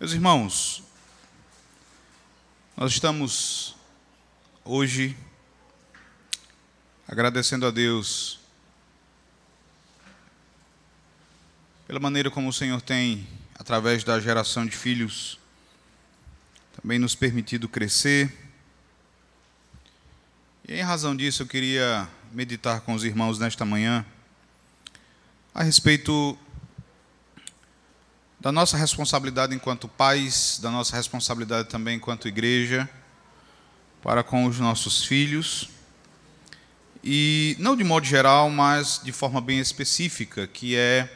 Meus irmãos, nós estamos hoje agradecendo a Deus pela maneira como o Senhor tem, através da geração de filhos, também nos permitido crescer. E em razão disso, eu queria meditar com os irmãos nesta manhã a respeito da nossa responsabilidade enquanto pais, da nossa responsabilidade também enquanto igreja, para com os nossos filhos. E não de modo geral, mas de forma bem específica, que é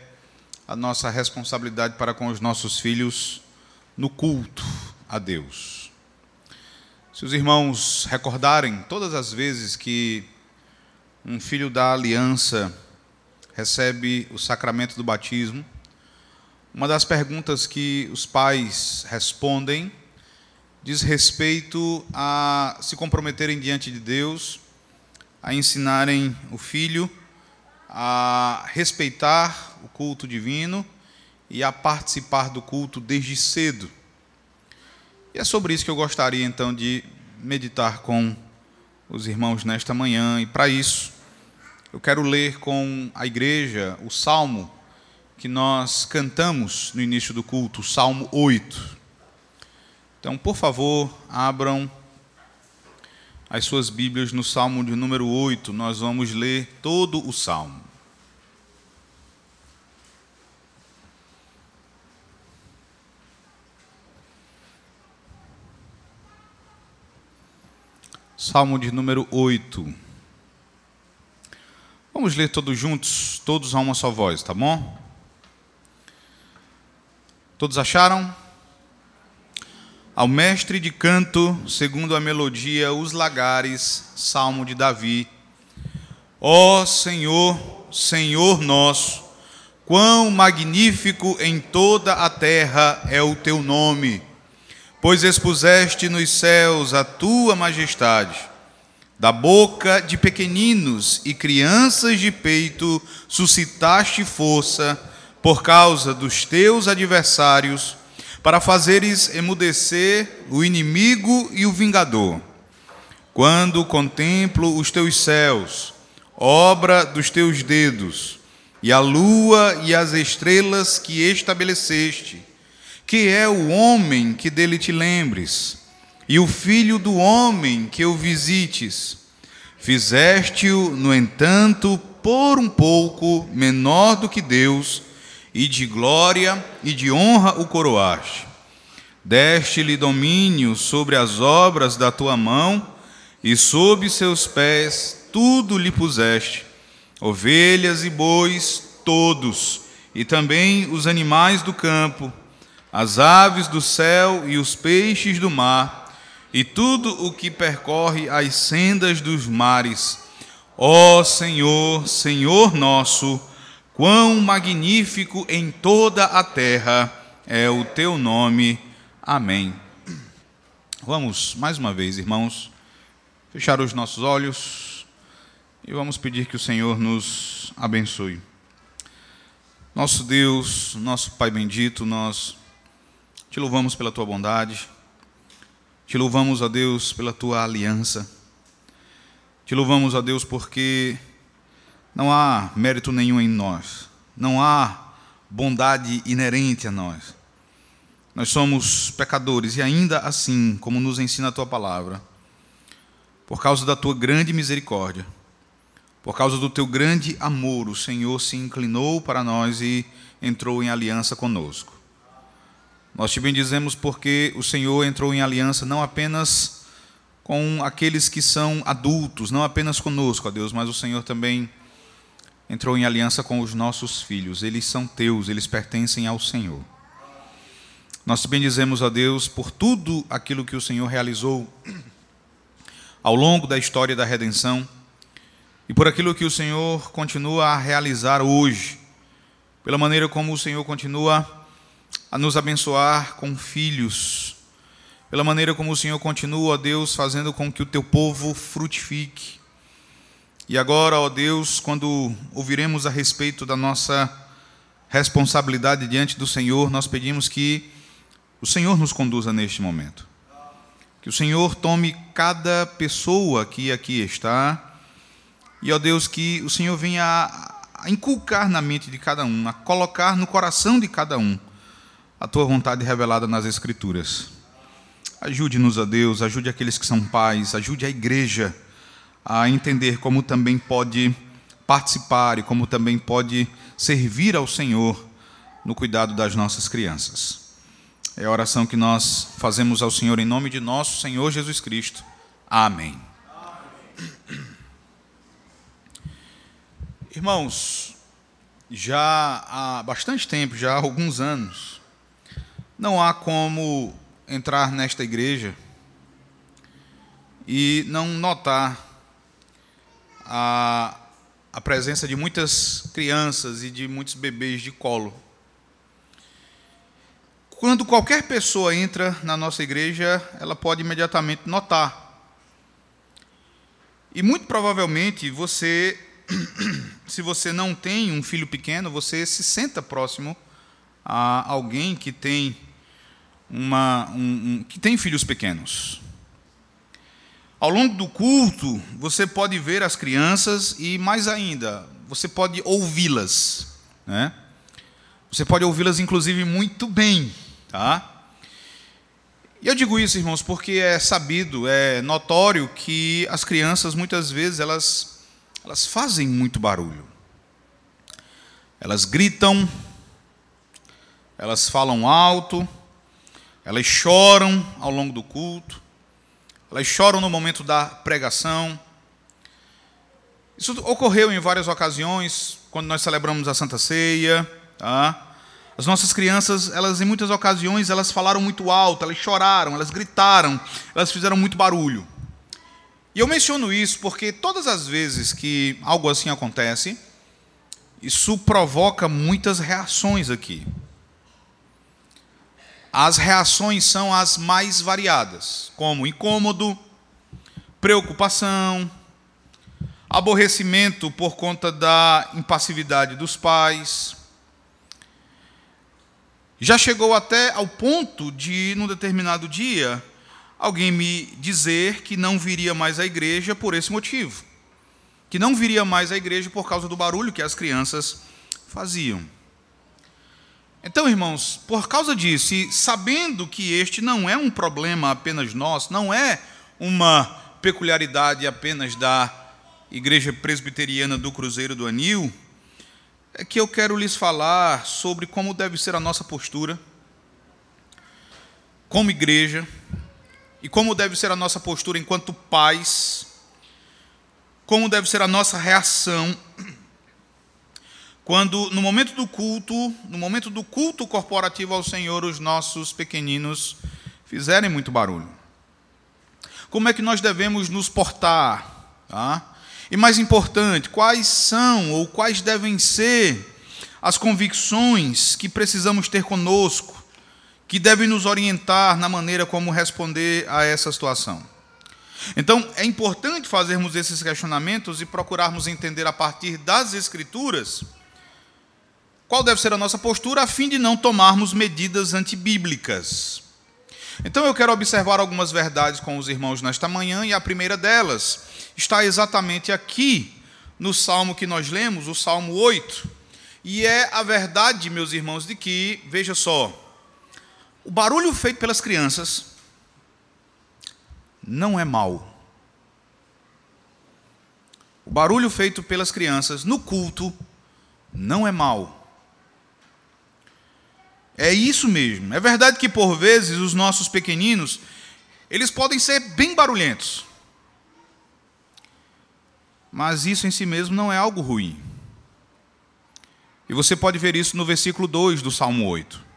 a nossa responsabilidade para com os nossos filhos no culto a Deus. Se os irmãos recordarem todas as vezes que um filho da aliança recebe o sacramento do batismo, uma das perguntas que os pais respondem diz respeito a se comprometerem diante de Deus, a ensinarem o filho a respeitar o culto divino e a participar do culto desde cedo. E é sobre isso que eu gostaria então de meditar com os irmãos nesta manhã, e para isso eu quero ler com a igreja o salmo que nós cantamos no início do culto, Salmo 8. Então, por favor, abram as suas Bíblias no Salmo de número 8, nós vamos ler todo o salmo. Salmo de número 8. Vamos ler todos juntos, todos a uma só voz, tá bom? Todos acharam? Ao mestre de canto, segundo a melodia, os lagares, salmo de Davi. Ó Senhor, Senhor nosso, quão magnífico em toda a terra é o teu nome, pois expuseste nos céus a tua majestade. Da boca de pequeninos e crianças de peito suscitaste força por causa dos teus adversários, para fazeres emudecer o inimigo e o vingador. Quando contemplo os teus céus, obra dos teus dedos, e a lua e as estrelas que estabeleceste, que é o homem que dele te lembres, e o filho do homem que o visites. Fizeste-o, no entanto, por um pouco menor do que Deus, e de glória e de honra o coroaste. Deste-lhe domínio sobre as obras da tua mão, e sob seus pés tudo lhe puseste: ovelhas e bois, todos, e também os animais do campo, as aves do céu e os peixes do mar, e tudo o que percorre as sendas dos mares. Ó Senhor, Senhor nosso, Quão magnífico em toda a terra é o teu nome. Amém. Vamos, mais uma vez, irmãos, fechar os nossos olhos e vamos pedir que o Senhor nos abençoe. Nosso Deus, nosso Pai bendito, nós te louvamos pela tua bondade, te louvamos a Deus pela tua aliança, te louvamos a Deus porque não há mérito nenhum em nós. Não há bondade inerente a nós. Nós somos pecadores e ainda assim, como nos ensina a tua palavra, por causa da tua grande misericórdia, por causa do teu grande amor, o Senhor se inclinou para nós e entrou em aliança conosco. Nós te bendizemos porque o Senhor entrou em aliança não apenas com aqueles que são adultos, não apenas conosco, ó Deus, mas o Senhor também entrou em aliança com os nossos filhos. Eles são teus, eles pertencem ao Senhor. Nós bendizemos a Deus por tudo aquilo que o Senhor realizou ao longo da história da redenção e por aquilo que o Senhor continua a realizar hoje, pela maneira como o Senhor continua a nos abençoar com filhos, pela maneira como o Senhor continua, Deus, fazendo com que o teu povo frutifique e agora, ó Deus, quando ouviremos a respeito da nossa responsabilidade diante do Senhor, nós pedimos que o Senhor nos conduza neste momento. Que o Senhor tome cada pessoa que aqui está, e, ó Deus, que o Senhor venha a inculcar na mente de cada um, a colocar no coração de cada um a tua vontade revelada nas Escrituras. Ajude-nos, a Deus, ajude aqueles que são pais, ajude a igreja a entender como também pode participar e como também pode servir ao Senhor no cuidado das nossas crianças. É a oração que nós fazemos ao Senhor em nome de nosso Senhor Jesus Cristo. Amém. Amém. Irmãos, já há bastante tempo, já há alguns anos, não há como entrar nesta igreja e não notar a, a presença de muitas crianças e de muitos bebês de colo. Quando qualquer pessoa entra na nossa igreja, ela pode imediatamente notar. E muito provavelmente você, se você não tem um filho pequeno, você se senta próximo a alguém que tem uma, um, um, que tem filhos pequenos. Ao longo do culto, você pode ver as crianças e, mais ainda, você pode ouvi-las. Né? Você pode ouvi-las, inclusive, muito bem. Tá? E eu digo isso, irmãos, porque é sabido, é notório que as crianças, muitas vezes, elas, elas fazem muito barulho. Elas gritam, elas falam alto, elas choram ao longo do culto, elas choram no momento da pregação. Isso ocorreu em várias ocasiões, quando nós celebramos a Santa Ceia. Tá? As nossas crianças, elas em muitas ocasiões, elas falaram muito alto, elas choraram, elas gritaram, elas fizeram muito barulho. E eu menciono isso porque todas as vezes que algo assim acontece, isso provoca muitas reações aqui as reações são as mais variadas, como incômodo, preocupação, aborrecimento por conta da impassividade dos pais. Já chegou até ao ponto de, num determinado dia, alguém me dizer que não viria mais à igreja por esse motivo. Que não viria mais à igreja por causa do barulho que as crianças faziam. Então, irmãos, por causa disso, e sabendo que este não é um problema apenas nosso, não é uma peculiaridade apenas da Igreja Presbiteriana do Cruzeiro do Anil, é que eu quero lhes falar sobre como deve ser a nossa postura como igreja e como deve ser a nossa postura enquanto pais, como deve ser a nossa reação quando no momento do culto, no momento do culto corporativo ao Senhor, os nossos pequeninos fizerem muito barulho. Como é que nós devemos nos portar? Tá? E mais importante, quais são ou quais devem ser as convicções que precisamos ter conosco, que devem nos orientar na maneira como responder a essa situação? Então, é importante fazermos esses questionamentos e procurarmos entender a partir das Escrituras qual deve ser a nossa postura a fim de não tomarmos medidas antibíblicas. Então eu quero observar algumas verdades com os irmãos nesta manhã, e a primeira delas está exatamente aqui no salmo que nós lemos, o Salmo 8. E é a verdade, meus irmãos, de que, veja só, o barulho feito pelas crianças não é mal. O barulho feito pelas crianças no culto não é mal. É isso mesmo. É verdade que por vezes os nossos pequeninos, eles podem ser bem barulhentos. Mas isso em si mesmo não é algo ruim. E você pode ver isso no versículo 2 do Salmo 8.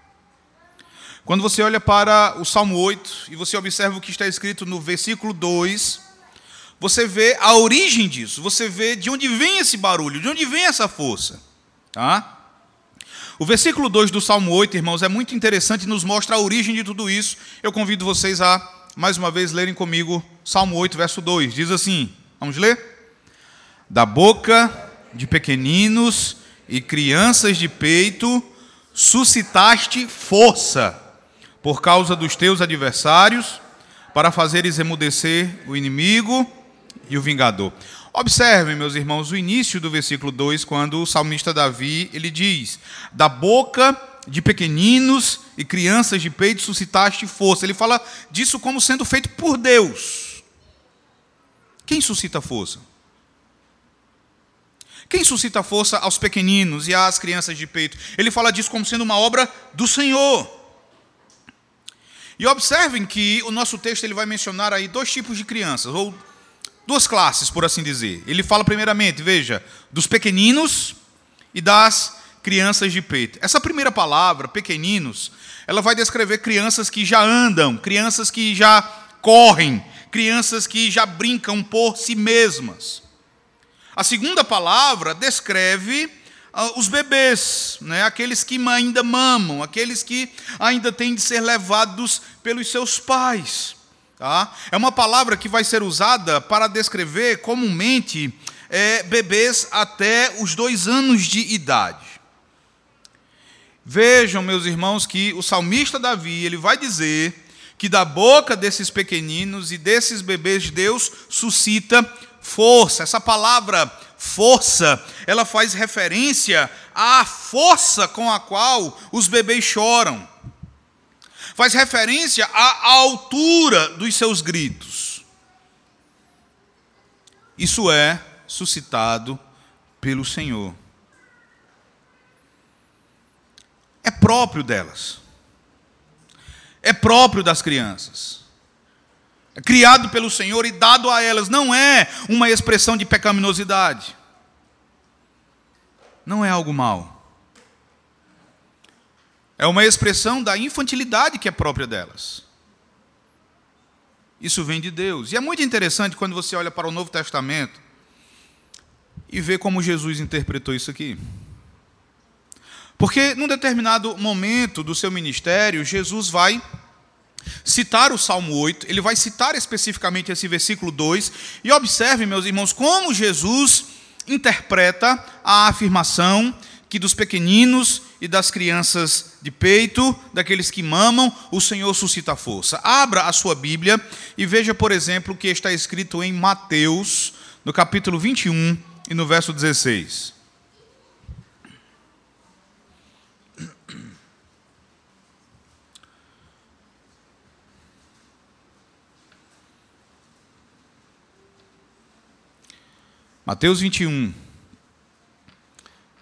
Quando você olha para o Salmo 8 e você observa o que está escrito no versículo 2, você vê a origem disso, você vê de onde vem esse barulho, de onde vem essa força. Tá? O versículo 2 do Salmo 8, irmãos, é muito interessante e nos mostra a origem de tudo isso. Eu convido vocês a, mais uma vez, lerem comigo Salmo 8, verso 2. Diz assim: vamos ler? Da boca de pequeninos e crianças de peito suscitaste força. por causa dos teus adversários, para fazeres emudecer o inimigo e o vingador. Observem, meus irmãos, o início do versículo 2, quando o salmista Davi, ele diz: "Da boca de pequeninos e crianças de peito suscitaste força". Ele fala disso como sendo feito por Deus. Quem suscita força? Quem suscita força aos pequeninos e às crianças de peito? Ele fala disso como sendo uma obra do Senhor. E observem que o nosso texto ele vai mencionar aí dois tipos de crianças, ou duas classes, por assim dizer. Ele fala primeiramente, veja, dos pequeninos e das crianças de peito. Essa primeira palavra, pequeninos, ela vai descrever crianças que já andam, crianças que já correm, crianças que já brincam por si mesmas. A segunda palavra descreve uh, os bebês, né? aqueles que ainda mamam, aqueles que ainda têm de ser levados pelos seus pais. Tá? É uma palavra que vai ser usada para descrever comumente é, bebês até os dois anos de idade. Vejam, meus irmãos, que o salmista Davi ele vai dizer que da boca desses pequeninos e desses bebês Deus suscita força. Essa palavra força, ela faz referência à força com a qual os bebês choram. Faz referência à altura dos seus gritos. Isso é suscitado pelo Senhor. É próprio delas. É próprio das crianças é criado pelo Senhor e dado a elas, não é uma expressão de pecaminosidade. Não é algo mal. É uma expressão da infantilidade que é própria delas. Isso vem de Deus. E é muito interessante quando você olha para o Novo Testamento e vê como Jesus interpretou isso aqui. Porque num determinado momento do seu ministério, Jesus vai citar o Salmo 8, ele vai citar especificamente esse versículo 2, e observe, meus irmãos, como Jesus interpreta a afirmação que dos pequeninos e das crianças de peito, daqueles que mamam, o Senhor suscita força. Abra a sua Bíblia e veja, por exemplo, o que está escrito em Mateus, no capítulo 21 e no verso 16. Mateus 21,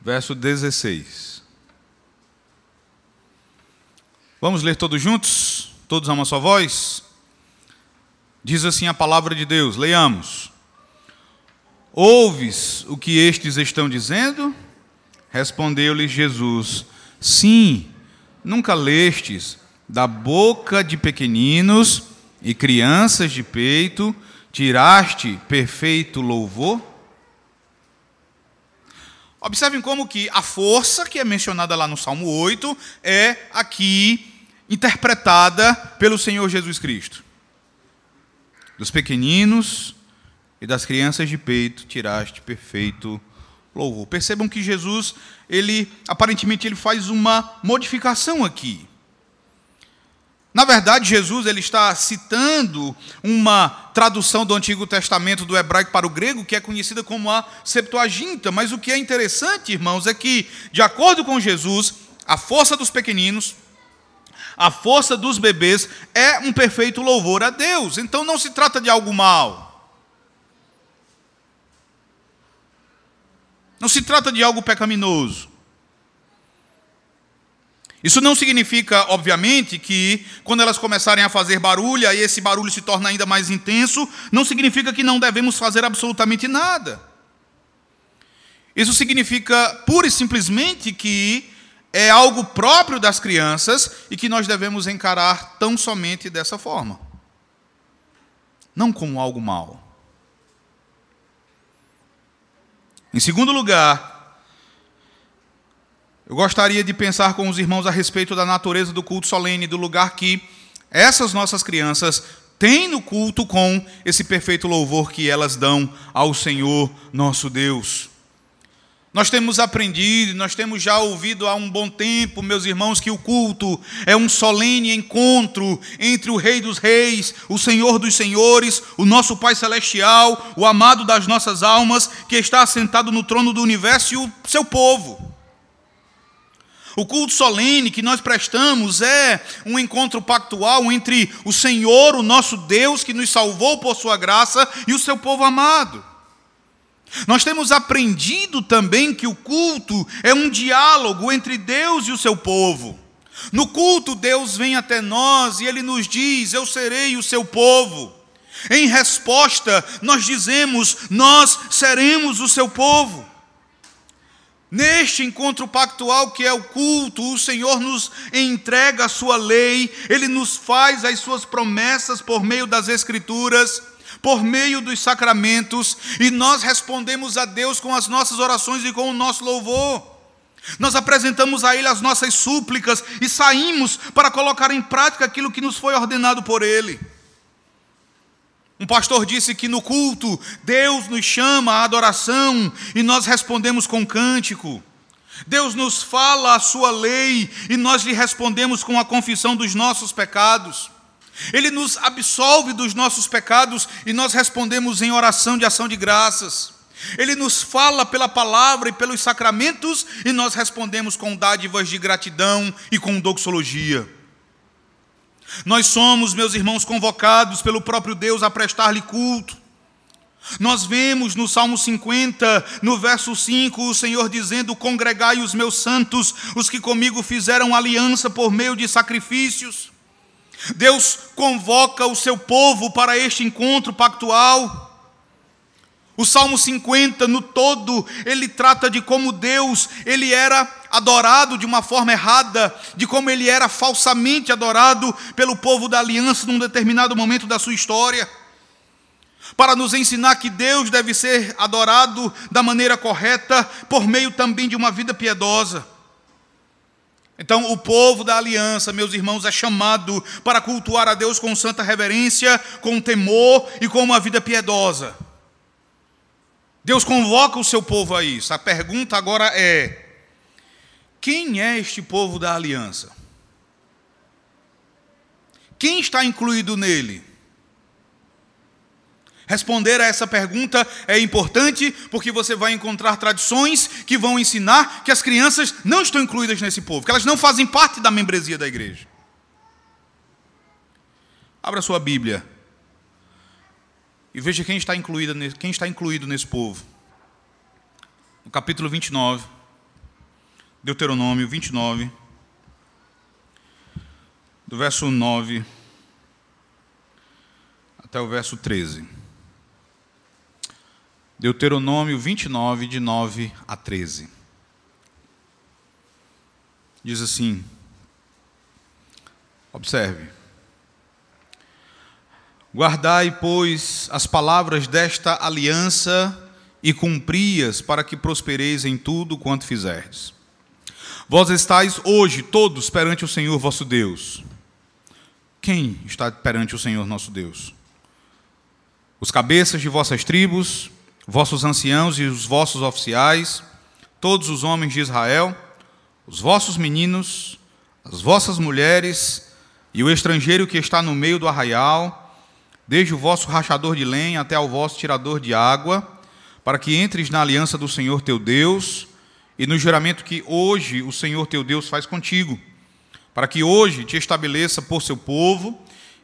verso 16. Vamos ler todos juntos? Todos a uma só voz? Diz assim a palavra de Deus, leiamos. Ouves o que estes estão dizendo? Respondeu-lhes Jesus: Sim, nunca lestes da boca de pequeninos e crianças de peito, tiraste perfeito louvor? Observem como que a força que é mencionada lá no Salmo 8 é aqui interpretada pelo Senhor Jesus Cristo. Dos pequeninos e das crianças de peito tiraste perfeito louvor. Percebam que Jesus, ele aparentemente ele faz uma modificação aqui. Na verdade, Jesus ele está citando uma tradução do Antigo Testamento do hebraico para o grego, que é conhecida como a Septuaginta. Mas o que é interessante, irmãos, é que, de acordo com Jesus, a força dos pequeninos, a força dos bebês é um perfeito louvor a Deus. Então não se trata de algo mal. Não se trata de algo pecaminoso. Isso não significa, obviamente, que quando elas começarem a fazer barulho, e esse barulho se torna ainda mais intenso, não significa que não devemos fazer absolutamente nada. Isso significa pura e simplesmente que é algo próprio das crianças e que nós devemos encarar tão somente dessa forma. Não como algo mal. Em segundo lugar, eu gostaria de pensar com os irmãos a respeito da natureza do culto solene, do lugar que essas nossas crianças têm no culto com esse perfeito louvor que elas dão ao Senhor nosso Deus. Nós temos aprendido, nós temos já ouvido há um bom tempo, meus irmãos, que o culto é um solene encontro entre o Rei dos Reis, o Senhor dos Senhores, o nosso Pai Celestial, o amado das nossas almas, que está assentado no trono do universo e o seu povo. O culto solene que nós prestamos é um encontro pactual entre o Senhor, o nosso Deus, que nos salvou por sua graça, e o seu povo amado. Nós temos aprendido também que o culto é um diálogo entre Deus e o seu povo. No culto, Deus vem até nós e ele nos diz: Eu serei o seu povo. Em resposta, nós dizemos: Nós seremos o seu povo. Neste encontro pactual que é o culto, o Senhor nos entrega a sua lei, ele nos faz as suas promessas por meio das Escrituras por meio dos sacramentos, e nós respondemos a Deus com as nossas orações e com o nosso louvor. Nós apresentamos a Ele as nossas súplicas e saímos para colocar em prática aquilo que nos foi ordenado por Ele. Um pastor disse que no culto Deus nos chama à adoração e nós respondemos com cântico. Deus nos fala a sua lei e nós lhe respondemos com a confissão dos nossos pecados. Ele nos absolve dos nossos pecados e nós respondemos em oração de ação de graças. Ele nos fala pela palavra e pelos sacramentos e nós respondemos com dádivas de gratidão e com doxologia. Nós somos, meus irmãos, convocados pelo próprio Deus a prestar-lhe culto. Nós vemos no Salmo 50, no verso 5, o Senhor dizendo: Congregai os meus santos, os que comigo fizeram aliança por meio de sacrifícios. Deus convoca o seu povo para este encontro pactual. O Salmo 50, no todo, ele trata de como Deus, ele era adorado de uma forma errada, de como ele era falsamente adorado pelo povo da aliança num determinado momento da sua história. Para nos ensinar que Deus deve ser adorado da maneira correta, por meio também de uma vida piedosa. Então, o povo da aliança, meus irmãos, é chamado para cultuar a Deus com santa reverência, com temor e com uma vida piedosa. Deus convoca o seu povo a isso. A pergunta agora é: quem é este povo da aliança? Quem está incluído nele? Responder a essa pergunta é importante porque você vai encontrar tradições que vão ensinar que as crianças não estão incluídas nesse povo, que elas não fazem parte da membresia da igreja. Abra sua Bíblia e veja quem está quem está incluído nesse povo. No capítulo 29, Deuteronômio 29, do verso 9 até o verso 13. Deuteronômio 29, de 9 a 13. Diz assim: Observe. Guardai, pois, as palavras desta aliança e cumpri-as para que prospereis em tudo quanto fizerdes. Vós estáis hoje todos perante o Senhor vosso Deus. Quem está perante o Senhor nosso Deus? Os cabeças de vossas tribos, vossos anciãos e os vossos oficiais, todos os homens de Israel, os vossos meninos, as vossas mulheres e o estrangeiro que está no meio do arraial, desde o vosso rachador de lenha até ao vosso tirador de água, para que entres na aliança do Senhor teu Deus e no juramento que hoje o Senhor teu Deus faz contigo, para que hoje te estabeleça por seu povo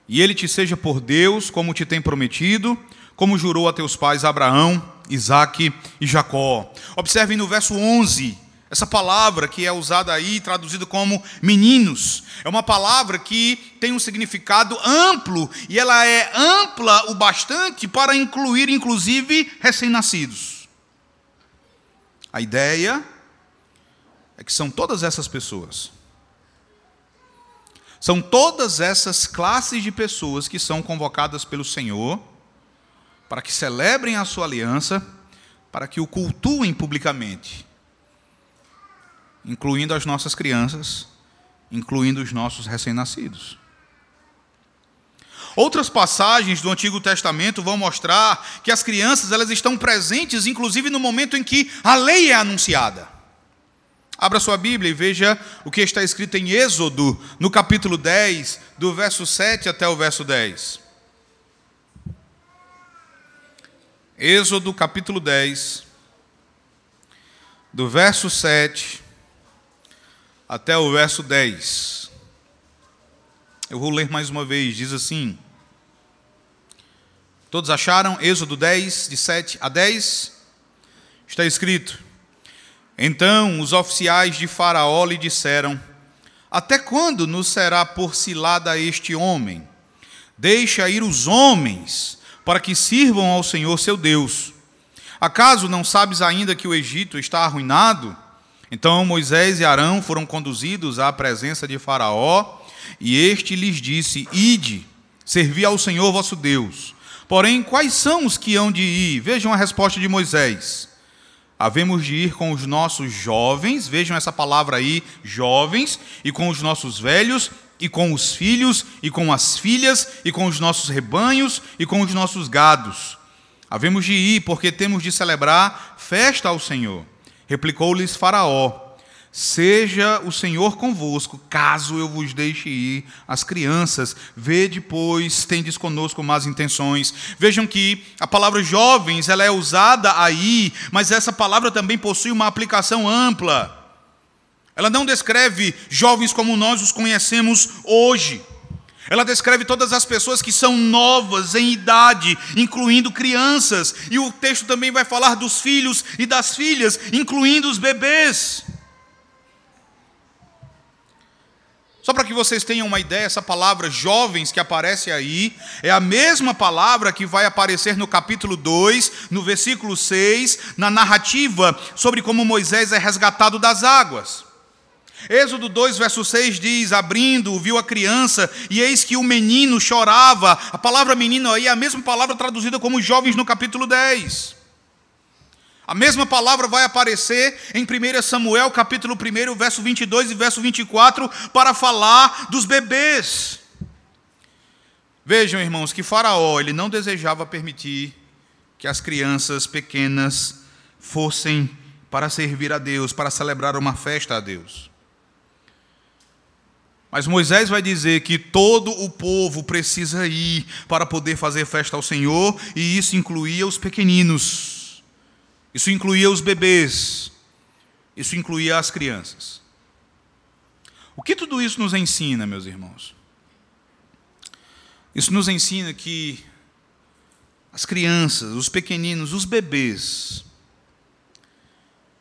e ele te seja por Deus, como te tem prometido como jurou a teus pais Abraão, Isaque e Jacó. Observem no verso 11, essa palavra que é usada aí, traduzida como meninos, é uma palavra que tem um significado amplo e ela é ampla o bastante para incluir, inclusive, recém-nascidos. A ideia é que são todas essas pessoas. São todas essas classes de pessoas que são convocadas pelo Senhor para que celebrem a sua aliança, para que o cultuem publicamente, incluindo as nossas crianças, incluindo os nossos recém-nascidos. Outras passagens do Antigo Testamento vão mostrar que as crianças elas estão presentes, inclusive no momento em que a lei é anunciada. Abra sua Bíblia e veja o que está escrito em Êxodo, no capítulo 10, do verso 7 até o verso 10. Êxodo, capítulo 10, do verso 7 até o verso 10. Eu vou ler mais uma vez, diz assim: Todos acharam? Êxodo 10, de 7 a 10. Está escrito: Então os oficiais de Faraó lhe disseram: Até quando nos será por cilada este homem? Deixa ir os homens, para que sirvam ao Senhor seu Deus. Acaso não sabes ainda que o Egito está arruinado? Então Moisés e Arão foram conduzidos à presença de Faraó, e este lhes disse: Ide, servi ao Senhor vosso Deus. Porém, quais são os que hão de ir? Vejam a resposta de Moisés. Havemos de ir com os nossos jovens, vejam essa palavra aí, jovens, e com os nossos velhos, e com os filhos, e com as filhas, e com os nossos rebanhos, e com os nossos gados Havemos de ir, porque temos de celebrar festa ao Senhor. Replicou-lhes Faraó: Seja o Senhor convosco, caso eu vos deixe ir as crianças. Vede, pois, tendes conosco más intenções. Vejam que a palavra jovens ela é usada aí, mas essa palavra também possui uma aplicação ampla. Ela não descreve jovens como nós os conhecemos hoje. Ela descreve todas as pessoas que são novas em idade, incluindo crianças. E o texto também vai falar dos filhos e das filhas, incluindo os bebês. Só para que vocês tenham uma ideia, essa palavra jovens que aparece aí é a mesma palavra que vai aparecer no capítulo 2, no versículo 6, na narrativa sobre como Moisés é resgatado das águas. Êxodo 2, verso 6 diz: Abrindo, viu a criança, e eis que o menino chorava. A palavra menino aí é a mesma palavra traduzida como jovens no capítulo 10. A mesma palavra vai aparecer em 1 Samuel, capítulo 1, verso 22 e verso 24, para falar dos bebês. Vejam, irmãos, que Faraó ele não desejava permitir que as crianças pequenas fossem para servir a Deus, para celebrar uma festa a Deus. Mas Moisés vai dizer que todo o povo precisa ir para poder fazer festa ao Senhor, e isso incluía os pequeninos, isso incluía os bebês, isso incluía as crianças. O que tudo isso nos ensina, meus irmãos? Isso nos ensina que as crianças, os pequeninos, os bebês,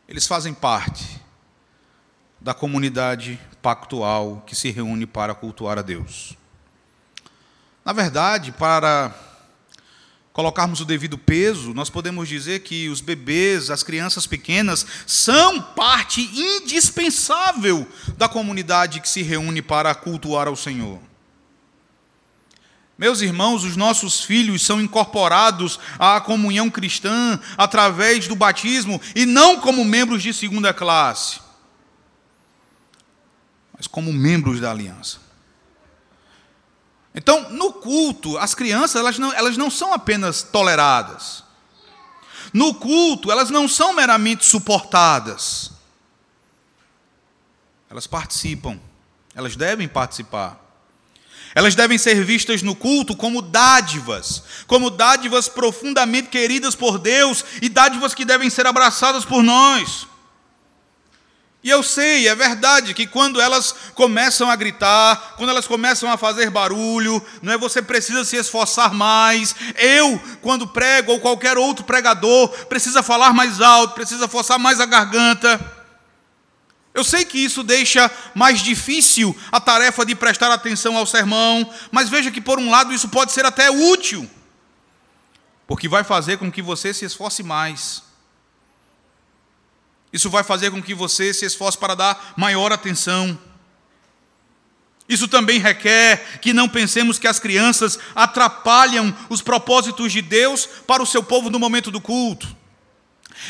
eles fazem parte da comunidade pactual que se reúne para cultuar a Deus. Na verdade, para colocarmos o devido peso, nós podemos dizer que os bebês, as crianças pequenas, são parte indispensável da comunidade que se reúne para cultuar ao Senhor. Meus irmãos, os nossos filhos são incorporados à comunhão cristã através do batismo e não como membros de segunda classe mas como membros da aliança. Então, no culto, as crianças elas não, elas não são apenas toleradas. No culto, elas não são meramente suportadas. Elas participam, elas devem participar. Elas devem ser vistas no culto como dádivas, como dádivas profundamente queridas por Deus e dádivas que devem ser abraçadas por nós. E eu sei, é verdade, que quando elas começam a gritar, quando elas começam a fazer barulho, não é você precisa se esforçar mais. Eu, quando prego ou qualquer outro pregador, precisa falar mais alto, precisa forçar mais a garganta. Eu sei que isso deixa mais difícil a tarefa de prestar atenção ao sermão, mas veja que por um lado isso pode ser até útil, porque vai fazer com que você se esforce mais. Isso vai fazer com que você se esforce para dar maior atenção. Isso também requer que não pensemos que as crianças atrapalham os propósitos de Deus para o seu povo no momento do culto.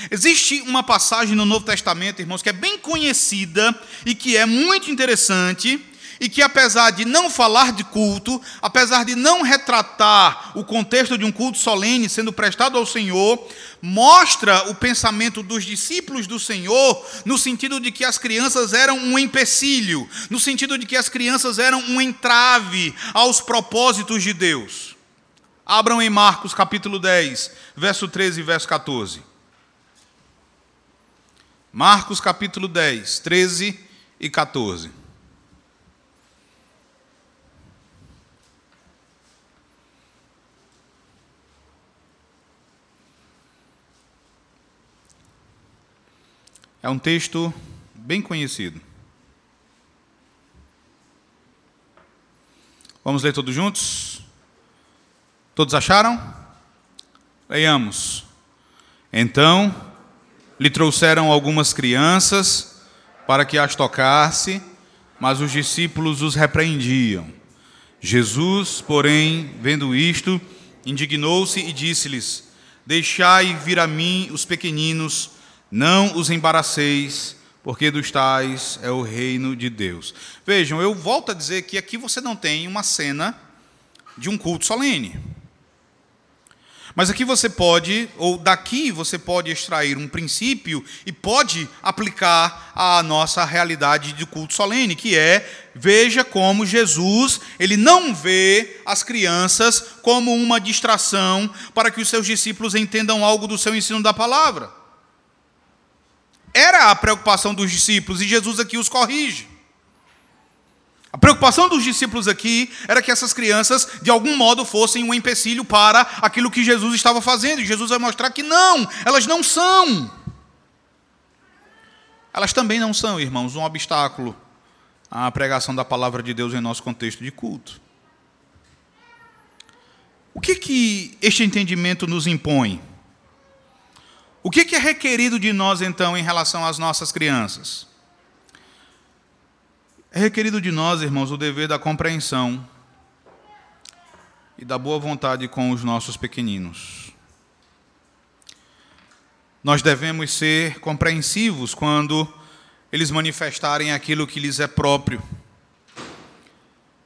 Existe uma passagem no Novo Testamento, irmãos, que é bem conhecida e que é muito interessante, e que, apesar de não falar de culto, apesar de não retratar o contexto de um culto solene sendo prestado ao Senhor, mostra o pensamento dos discípulos do Senhor no sentido de que as crianças eram um empecilho, no sentido de que as crianças eram um entrave aos propósitos de Deus. Abram em Marcos capítulo 10, verso 13 e verso 14. Marcos capítulo 10, 13 e 14. É um texto bem conhecido. Vamos ler todos juntos? Todos acharam? Leiamos. Então, lhe trouxeram algumas crianças para que as tocasse, mas os discípulos os repreendiam. Jesus, porém, vendo isto, indignou-se e disse-lhes: Deixai vir a mim os pequeninos, não os embaraceis, porque dos tais é o reino de Deus. Vejam, eu volto a dizer que aqui você não tem uma cena de um culto solene. Mas aqui você pode, ou daqui você pode extrair um princípio e pode aplicar à nossa realidade de culto solene, que é veja como Jesus, ele não vê as crianças como uma distração para que os seus discípulos entendam algo do seu ensino da palavra. Era a preocupação dos discípulos e Jesus aqui os corrige. A preocupação dos discípulos aqui era que essas crianças, de algum modo, fossem um empecilho para aquilo que Jesus estava fazendo. E Jesus vai mostrar que não, elas não são. Elas também não são, irmãos, um obstáculo à pregação da palavra de Deus em nosso contexto de culto. O que, que este entendimento nos impõe? O que, é requerido de nós, então, em relação às nossas crianças? É requerido de nós, irmãos, o dever da compreensão e da boa vontade com os nossos pequeninos. Nós devemos ser compreensivos quando eles manifestarem aquilo que lhes é próprio.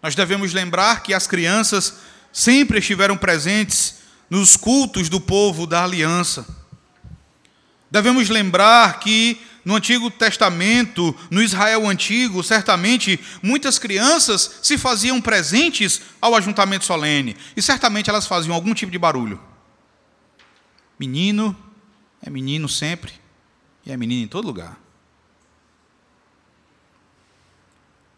Nós devemos lembrar que as crianças sempre estiveram presentes nos cultos do povo da aliança. Devemos lembrar que no Antigo Testamento, no Israel antigo, certamente muitas crianças se faziam presentes ao ajuntamento solene e certamente elas faziam algum tipo de barulho. Menino é menino sempre e é menino em todo lugar.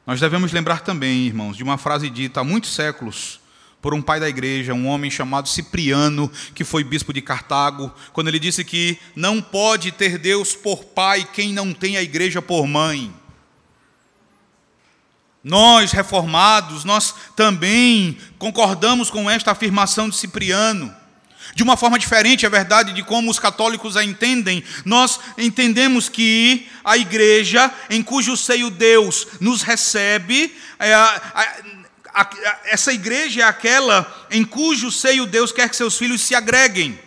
Nós devemos lembrar também, irmãos, de uma frase dita há muitos séculos por um pai da igreja, um homem chamado Cipriano, que foi bispo de Cartago, quando ele disse que não pode ter Deus por pai quem não tem a igreja por mãe. Nós, reformados, nós também concordamos com esta afirmação de Cipriano. De uma forma diferente, é verdade, de como os católicos a entendem, nós entendemos que a igreja, em cujo seio Deus nos recebe, é, essa igreja é aquela em cujo seio Deus quer que seus filhos se agreguem.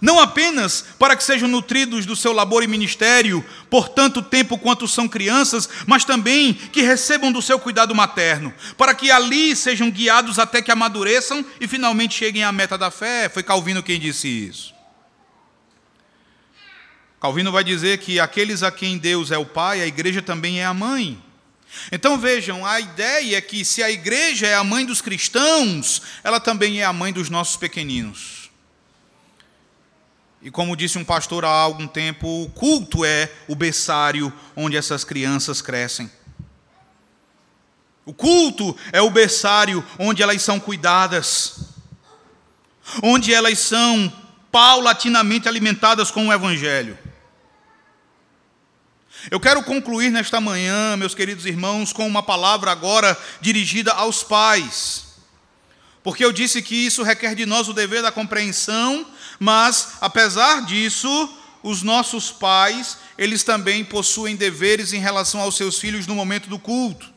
Não apenas para que sejam nutridos do seu labor e ministério por tanto tempo quanto são crianças, mas também que recebam do seu cuidado materno, para que ali sejam guiados até que amadureçam e finalmente cheguem à meta da fé. Foi Calvino quem disse isso. Calvino vai dizer que aqueles a quem Deus é o pai, a igreja também é a mãe. Então vejam, a ideia é que se a igreja é a mãe dos cristãos, ela também é a mãe dos nossos pequeninos. E como disse um pastor há algum tempo, o culto é o berçário onde essas crianças crescem. O culto é o berçário onde elas são cuidadas, onde elas são paulatinamente alimentadas com o Evangelho. Eu quero concluir nesta manhã, meus queridos irmãos, com uma palavra agora dirigida aos pais. Porque eu disse que isso requer de nós o dever da compreensão, mas apesar disso, os nossos pais, eles também possuem deveres em relação aos seus filhos no momento do culto.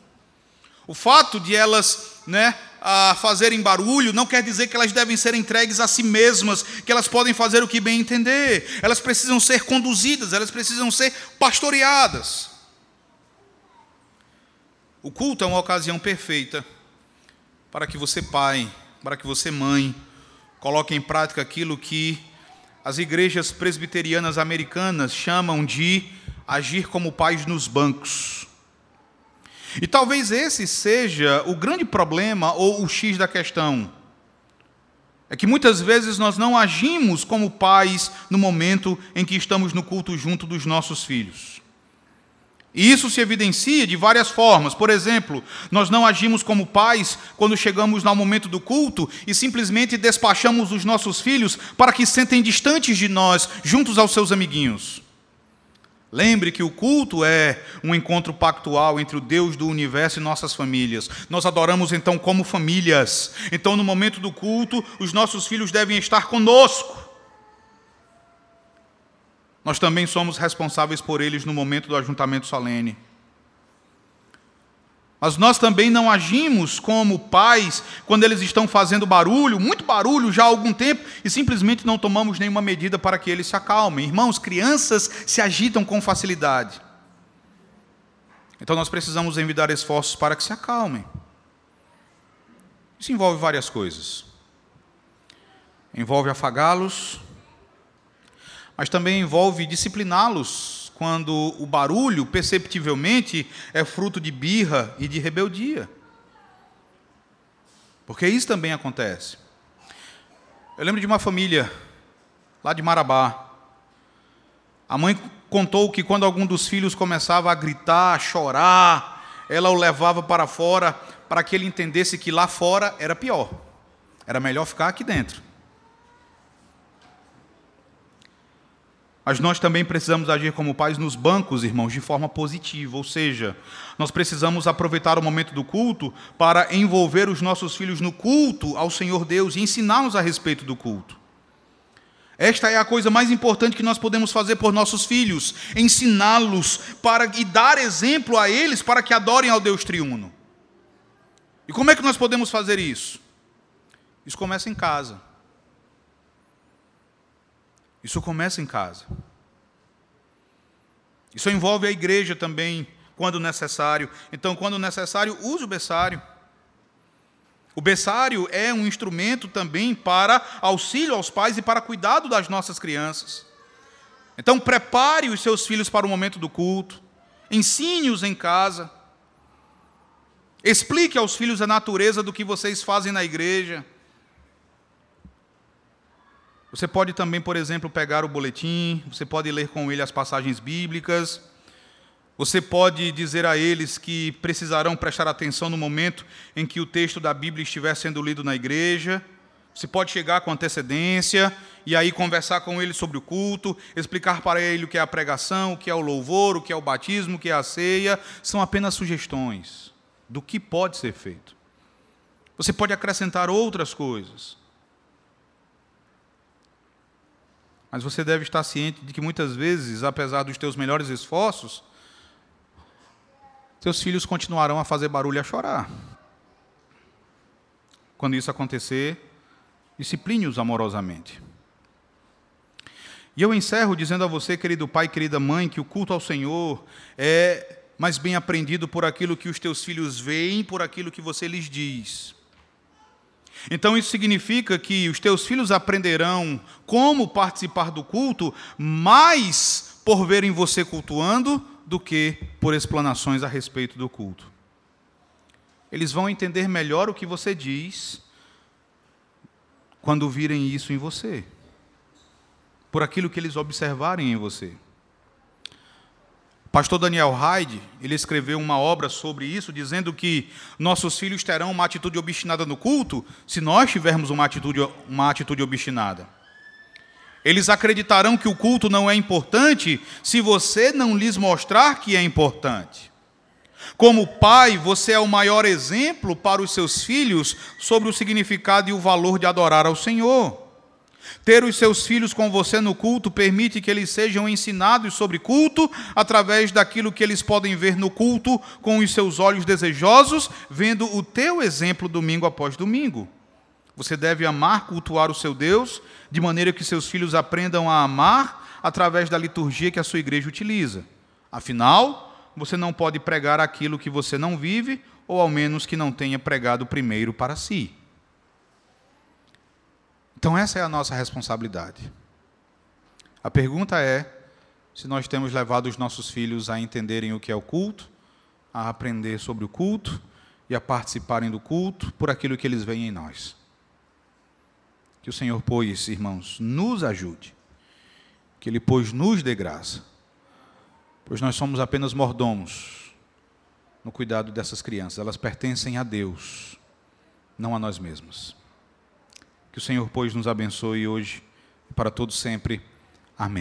O fato de elas, né, a fazerem barulho, não quer dizer que elas devem ser entregues a si mesmas, que elas podem fazer o que bem entender. Elas precisam ser conduzidas, elas precisam ser pastoreadas. O culto é uma ocasião perfeita para que você, pai, para que você, mãe, coloque em prática aquilo que as igrejas presbiterianas americanas chamam de agir como pais nos bancos. E talvez esse seja o grande problema ou o X da questão. É que muitas vezes nós não agimos como pais no momento em que estamos no culto junto dos nossos filhos. E isso se evidencia de várias formas. Por exemplo, nós não agimos como pais quando chegamos no momento do culto e simplesmente despachamos os nossos filhos para que sentem distantes de nós, juntos aos seus amiguinhos. Lembre que o culto é um encontro pactual entre o Deus do universo e nossas famílias. Nós adoramos então como famílias. Então, no momento do culto, os nossos filhos devem estar conosco. Nós também somos responsáveis por eles no momento do ajuntamento solene. Mas nós também não agimos como pais quando eles estão fazendo barulho, muito barulho já há algum tempo, e simplesmente não tomamos nenhuma medida para que eles se acalmem. Irmãos, crianças se agitam com facilidade. Então nós precisamos enviar esforços para que se acalmem. Isso envolve várias coisas. Envolve afagá-los, mas também envolve discipliná-los quando o barulho, perceptivelmente, é fruto de birra e de rebeldia. Porque isso também acontece. Eu lembro de uma família lá de Marabá. A mãe contou que quando algum dos filhos começava a gritar, a chorar, ela o levava para fora para que ele entendesse que lá fora era pior. Era melhor ficar aqui dentro. Mas nós também precisamos agir como pais nos bancos, irmãos, de forma positiva. Ou seja, nós precisamos aproveitar o momento do culto para envolver os nossos filhos no culto ao Senhor Deus e ensiná-los a respeito do culto. Esta é a coisa mais importante que nós podemos fazer por nossos filhos, ensiná-los para e dar exemplo a eles para que adorem ao Deus triuno. E como é que nós podemos fazer isso? Isso começa em casa. Isso começa em casa. Isso envolve a igreja também, quando necessário. Então, quando necessário, use o berçário. O berçário é um instrumento também para auxílio aos pais e para cuidado das nossas crianças. Então, prepare os seus filhos para o momento do culto, ensine-os em casa, explique aos filhos a natureza do que vocês fazem na igreja. Você pode também, por exemplo, pegar o boletim, você pode ler com ele as passagens bíblicas, você pode dizer a eles que precisarão prestar atenção no momento em que o texto da Bíblia estiver sendo lido na igreja. Você pode chegar com antecedência e aí conversar com ele sobre o culto, explicar para ele o que é a pregação, o que é o louvor, o que é o batismo, o que é a ceia. São apenas sugestões do que pode ser feito. Você pode acrescentar outras coisas. Mas você deve estar ciente de que muitas vezes, apesar dos teus melhores esforços, teus filhos continuarão a fazer barulho e a chorar. Quando isso acontecer, discipline-os amorosamente. E eu encerro dizendo a você, querido pai, querida mãe, que o culto ao Senhor é mais bem aprendido por aquilo que os teus filhos veem, por aquilo que você lhes diz. Então isso significa que os teus filhos aprenderão como participar do culto mais por verem você cultuando do que por explanações a respeito do culto. Eles vão entender melhor o que você diz quando virem isso em você, por aquilo que eles observarem em você. Pastor Daniel Hyde, ele escreveu uma obra sobre isso, dizendo que nossos filhos terão uma atitude obstinada no culto se nós tivermos uma atitude, uma atitude obstinada. Eles acreditarão que o culto não é importante se você não lhes mostrar que é importante. Como pai, você é o maior exemplo para os seus filhos sobre o significado e o valor de adorar ao Senhor. Ter os seus filhos com você no culto permite que eles sejam ensinados sobre culto através daquilo que eles podem ver no culto com os seus olhos desejosos, vendo o teu exemplo domingo após domingo. Você deve amar, cultuar o seu Deus, de maneira que seus filhos aprendam a amar através da liturgia que a sua igreja utiliza. Afinal, você não pode pregar aquilo que você não vive, ou ao menos que não tenha pregado primeiro para si. Então, essa é a nossa responsabilidade. A pergunta é se nós temos levado os nossos filhos a entenderem o que é o culto, a aprender sobre o culto e a participarem do culto por aquilo que eles veem em nós. Que o Senhor, pois, irmãos, nos ajude. Que Ele, pois, nos dê graça. Pois nós somos apenas mordomos no cuidado dessas crianças. Elas pertencem a Deus, não a nós mesmos. Que o Senhor, pois, nos abençoe hoje e para todos sempre. Amém.